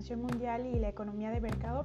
expansión mundial y la economía de mercado.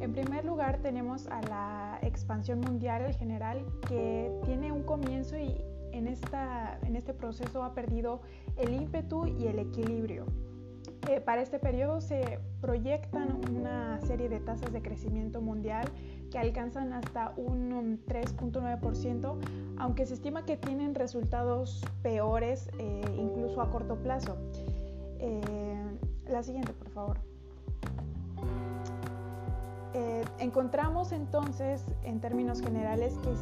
En primer lugar tenemos a la expansión mundial en general que tiene un comienzo y en, esta, en este proceso ha perdido el ímpetu y el equilibrio. Eh, para este periodo se proyectan una serie de tasas de crecimiento mundial que alcanzan hasta un 3.9%, aunque se estima que tienen resultados peores eh, incluso a corto plazo. Eh, la siguiente, por favor. Eh, encontramos entonces, en términos generales, que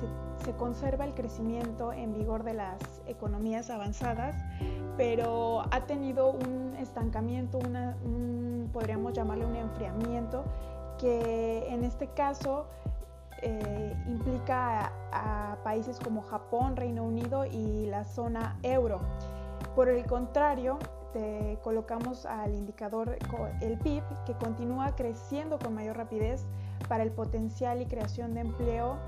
se, conserva el crecimiento en vigor de las economías avanzadas, pero ha tenido un estancamiento, podríamos llamarle un enfriamiento, que en este caso eh, implica a, países como Japón, Reino Unido y la zona euro. Por el contrario, colocamos al indicador el PIB que continúa creciendo con mayor rapidez para el potencial y creación de empleo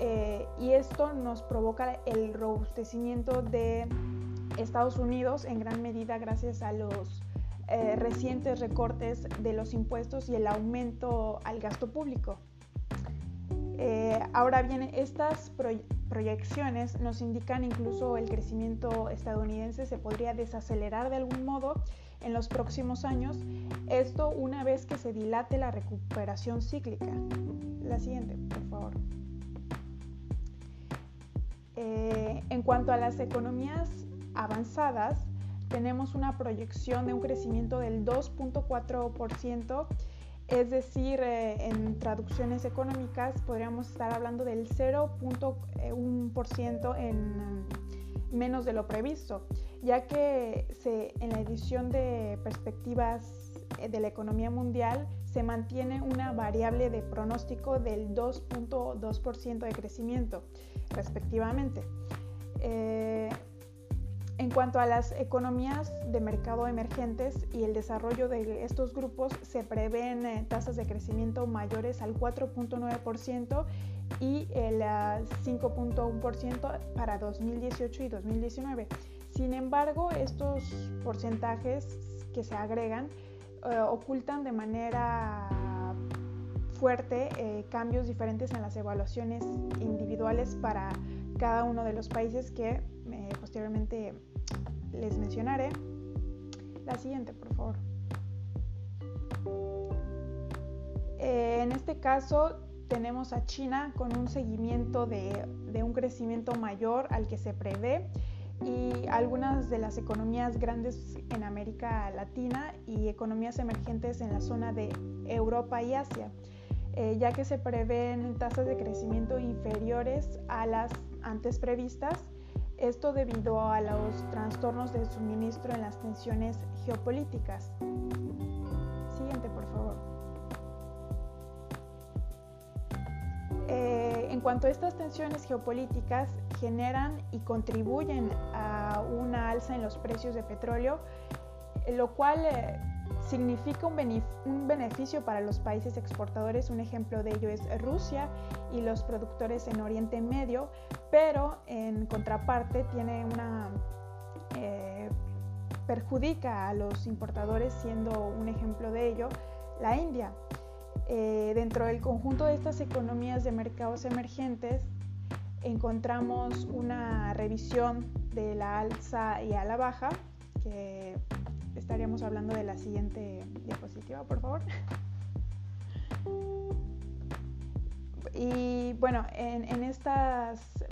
eh, y esto nos provoca el robustecimiento de Estados Unidos en gran medida gracias a los eh, recientes recortes de los impuestos y el aumento al gasto público. Eh, ahora bien, estas proyecciones nos indican incluso el crecimiento estadounidense se podría desacelerar de algún modo en los próximos años, esto una vez que se dilate la recuperación cíclica. La siguiente, por favor. Eh, en cuanto a las economías avanzadas, tenemos una proyección de un crecimiento del 2.4%, es decir, eh, en traducciones económicas podríamos estar hablando del 0.1% en menos de lo previsto, ya que en la edición de perspectivas eh, de la economía mundial se mantiene una variable de pronóstico del 2.2% de crecimiento, respectivamente. Eh, en cuanto a las economías de mercado emergentes y el desarrollo de estos grupos, se prevén eh, tasas de crecimiento mayores al 4.9% y el 5.1% ah, para 2018 y 2019. Sin embargo, estos porcentajes que se agregan eh, ocultan de manera fuerte eh, cambios diferentes en las evaluaciones individuales para cada uno de los países que posteriormente les mencionaré. La siguiente, por favor. Eh, en este caso tenemos a China con un seguimiento de, un crecimiento mayor al que se prevé y algunas de las economías grandes en América Latina y economías emergentes en la zona de Europa y Asia, eh, ya que se prevén tasas de crecimiento inferiores a las antes previstas esto debido a los trastornos de suministro en las tensiones geopolíticas. Siguiente, por favor. Eh, en cuanto a estas tensiones geopolíticas generan y contribuyen a una alza en los precios de petróleo, lo cual eh, significa un, beneficio para los países exportadores. Un ejemplo de ello es Rusia y los productores en Oriente Medio, pero en contraparte tiene una... Eh, perjudica a los importadores siendo un ejemplo de ello la India. Eh, dentro del conjunto de estas economías de mercados emergentes encontramos una revisión de la alza y a la baja que estaríamos hablando de la siguiente diapositiva, por favor. Y bueno, en, estas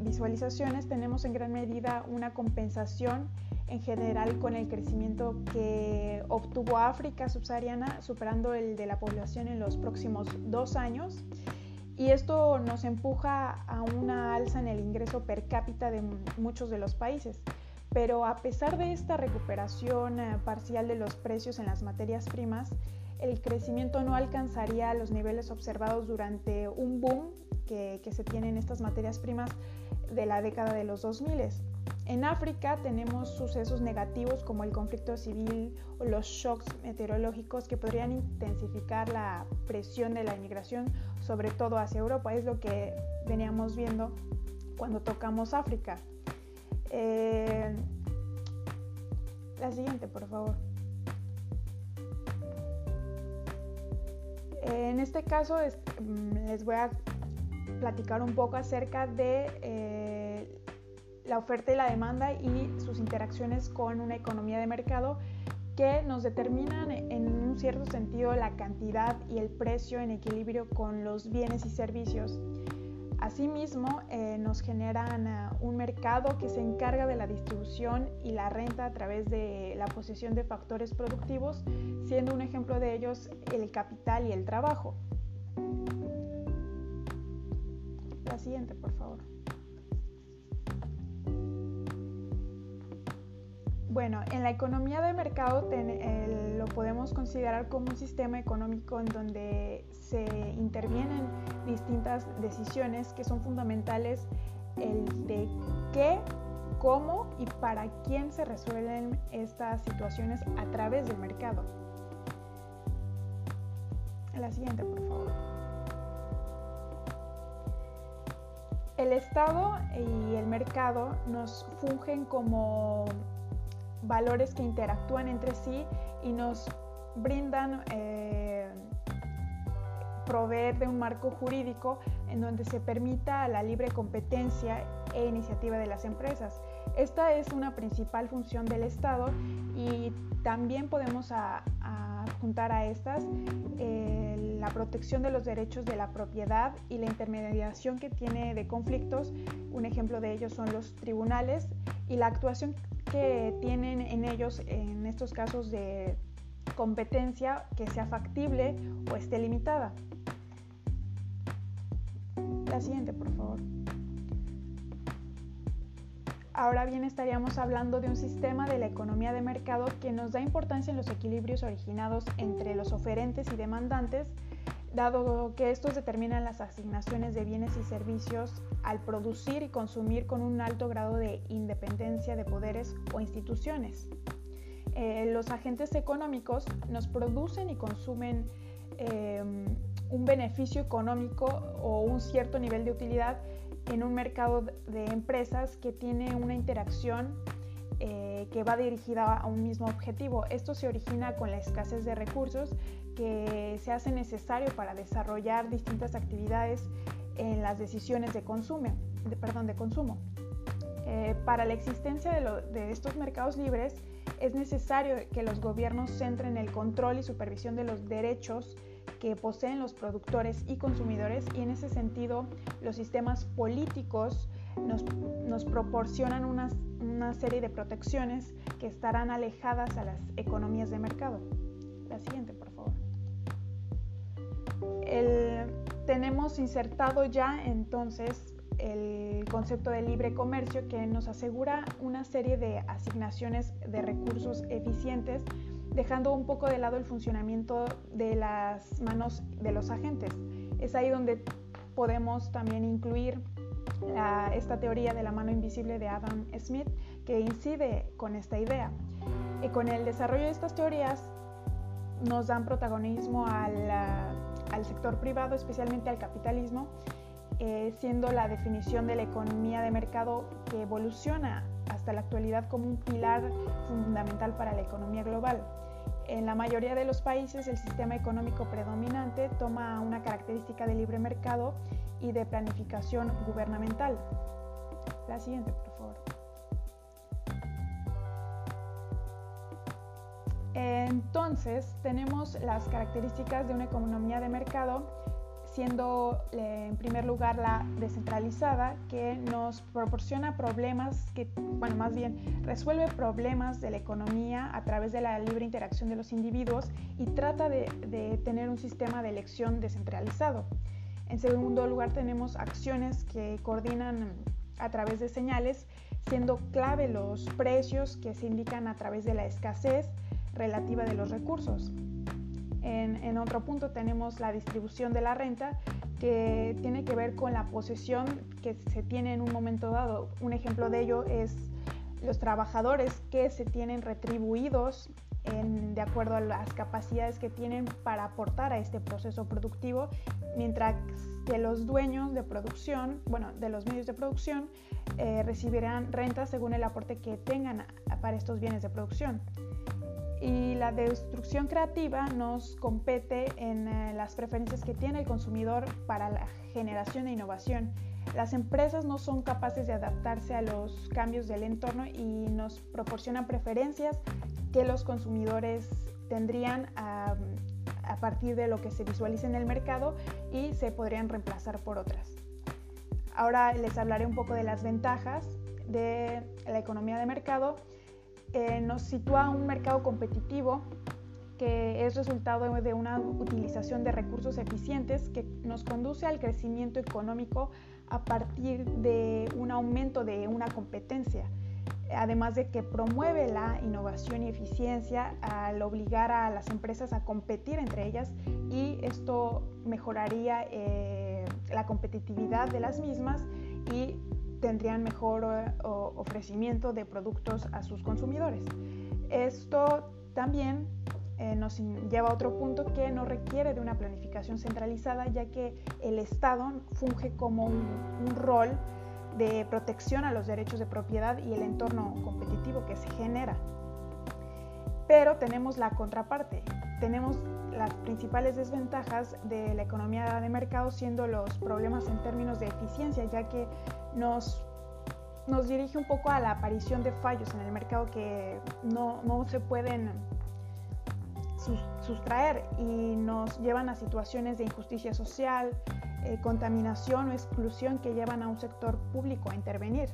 visualizaciones tenemos en gran medida una compensación en general con el crecimiento que obtuvo África subsahariana, superando el de la población en los próximos dos años. Y esto nos empuja a una alza en el ingreso per cápita de muchos de los países. Pero a pesar de esta recuperación eh, parcial de los precios en las materias primas, el crecimiento no alcanzaría los niveles observados durante un boom que, se tiene en estas materias primas de la década de los 2000. En África tenemos sucesos negativos como el conflicto civil o los shocks meteorológicos que podrían intensificar la presión de la inmigración, sobre todo hacia Europa. Es lo que veníamos viendo cuando tocamos África. Eh, la siguiente, por favor. En este caso mm, les voy a platicar un poco acerca de eh, la oferta y la demanda y sus interacciones con una economía de mercado que nos determinan en un cierto sentido la cantidad y el precio en equilibrio con los bienes y servicios. Asimismo, eh, nos generan uh, un mercado que se encarga de la distribución y la renta a través de la posesión de factores productivos, siendo un ejemplo de ellos el capital y el trabajo. La siguiente, por favor. Bueno, en la economía de mercado lo podemos considerar como un sistema económico en donde se intervienen distintas decisiones que son fundamentales el de qué, cómo y para quién se resuelven estas situaciones a través del mercado. La siguiente, por favor. El Estado y el mercado nos fungen como valores que interactúan entre sí y nos brindan eh, proveer de un marco jurídico en donde se permita la libre competencia e iniciativa de las empresas. Esta es una principal función del Estado y también podemos adjuntar a, estas eh, la protección de los derechos de la propiedad y la intermediación que tiene de conflictos. Un ejemplo de ello son los tribunales y la actuación que tienen en ellos, en estos casos de competencia, que sea factible o esté limitada. La siguiente, por favor. Ahora bien, estaríamos hablando de un sistema de la economía de mercado que nos da importancia en los equilibrios originados entre los oferentes y demandantes, dado que estos determinan las asignaciones de bienes y servicios al producir y consumir con un alto grado de independencia de poderes o instituciones. Eh, los agentes económicos nos producen y consumen em, un beneficio económico o un cierto nivel de utilidad en un mercado de empresas que tiene una interacción eh, que va dirigida a un mismo objetivo. Esto se origina con la escasez de recursos que se hace necesario para desarrollar distintas actividades en las decisiones de consumo. De, perdón, de consumo. Eh, para la existencia de, de estos mercados libres es necesario que los gobiernos centren el control y supervisión de los derechos que poseen los productores y consumidores y en ese sentido los sistemas políticos nos, nos proporcionan una, una, serie de protecciones que estarán alejadas a las economías de mercado. La siguiente, por favor. El, tenemos insertado ya entonces el concepto de libre comercio que nos asegura una serie de asignaciones de recursos eficientes dejando un poco de lado el funcionamiento de las manos de los agentes. Es ahí donde podemos también incluir esta teoría de la mano invisible de Adam Smith que incide con esta idea. Y con el desarrollo de estas teorías nos dan protagonismo al, al sector privado, especialmente al capitalismo, eh, siendo la definición de la economía de mercado que evoluciona hasta la actualidad como un pilar fundamental para la economía global. En la mayoría de los países el sistema económico predominante toma una característica de libre mercado y de planificación gubernamental. La siguiente, por favor. Entonces, tenemos las características de una economía de mercado siendo en primer lugar la descentralizada, que nos proporciona problemas, que, bueno, más bien resuelve problemas de la economía a través de la libre interacción de los individuos y trata de, de tener un sistema de elección descentralizado. En segundo lugar tenemos acciones que coordinan a través de señales, siendo clave los precios que se indican a través de la escasez relativa de los recursos. En, otro punto tenemos la distribución de la renta, que tiene que ver con la posesión que se tiene en un momento dado. Un ejemplo de ello es los trabajadores que se tienen retribuidos de acuerdo a las capacidades que tienen para aportar a este proceso productivo, mientras que los dueños de producción, bueno, de los medios de producción, eh, recibirán renta según el aporte que tengan para estos bienes de producción. Y la destrucción creativa nos compete en eh, las preferencias que tiene el consumidor para la generación de innovación. Las empresas no son capaces de adaptarse a los cambios del entorno y nos proporcionan preferencias que los consumidores tendrían a, partir de lo que se visualiza en el mercado y se podrían reemplazar por otras. Ahora les hablaré un poco de las ventajas de la economía de mercado. Eh, nos sitúa un mercado competitivo que es resultado de una utilización de recursos eficientes que nos conduce al crecimiento económico a partir de un aumento de una competencia, además de que promueve la innovación y eficiencia al obligar a las empresas a competir entre ellas y esto mejoraría eh, la competitividad de las mismas y tendrían mejor eh, ofrecimiento de productos a sus consumidores. Esto también eh, nos lleva a otro punto que no requiere de una planificación centralizada, ya que el Estado funge como un, un, rol de protección a los derechos de propiedad y el entorno competitivo que se genera. Pero tenemos la contraparte, tenemos las principales desventajas de la economía de mercado siendo los problemas en términos de eficiencia, ya que nos, nos dirige un poco a la aparición de fallos en el mercado que no, no se pueden sustraer y nos llevan a situaciones de injusticia social, eh, contaminación o exclusión que llevan a un sector público a intervenir.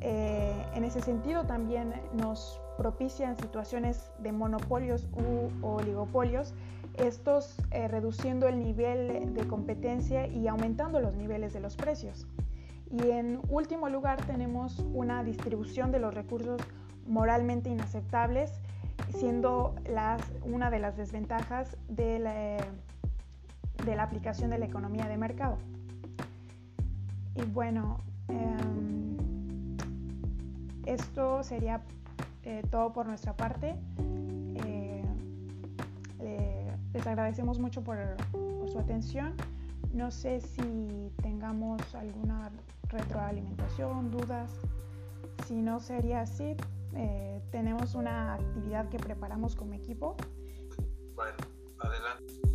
Eh, en ese sentido también nos propician situaciones de monopolios u oligopolios, estos eh, reduciendo el nivel de competencia y aumentando los niveles de los precios. Y en último lugar tenemos una distribución de los recursos moralmente inaceptables, siendo las, una de las desventajas de la, aplicación de la economía de mercado. Y bueno, em, esto sería eh, todo por nuestra parte. Eh, les agradecemos mucho por, su atención. No sé si tengamos alguna retroalimentación, dudas. Si no sería así, eh, tenemos una actividad que preparamos como equipo. Bueno, adelante.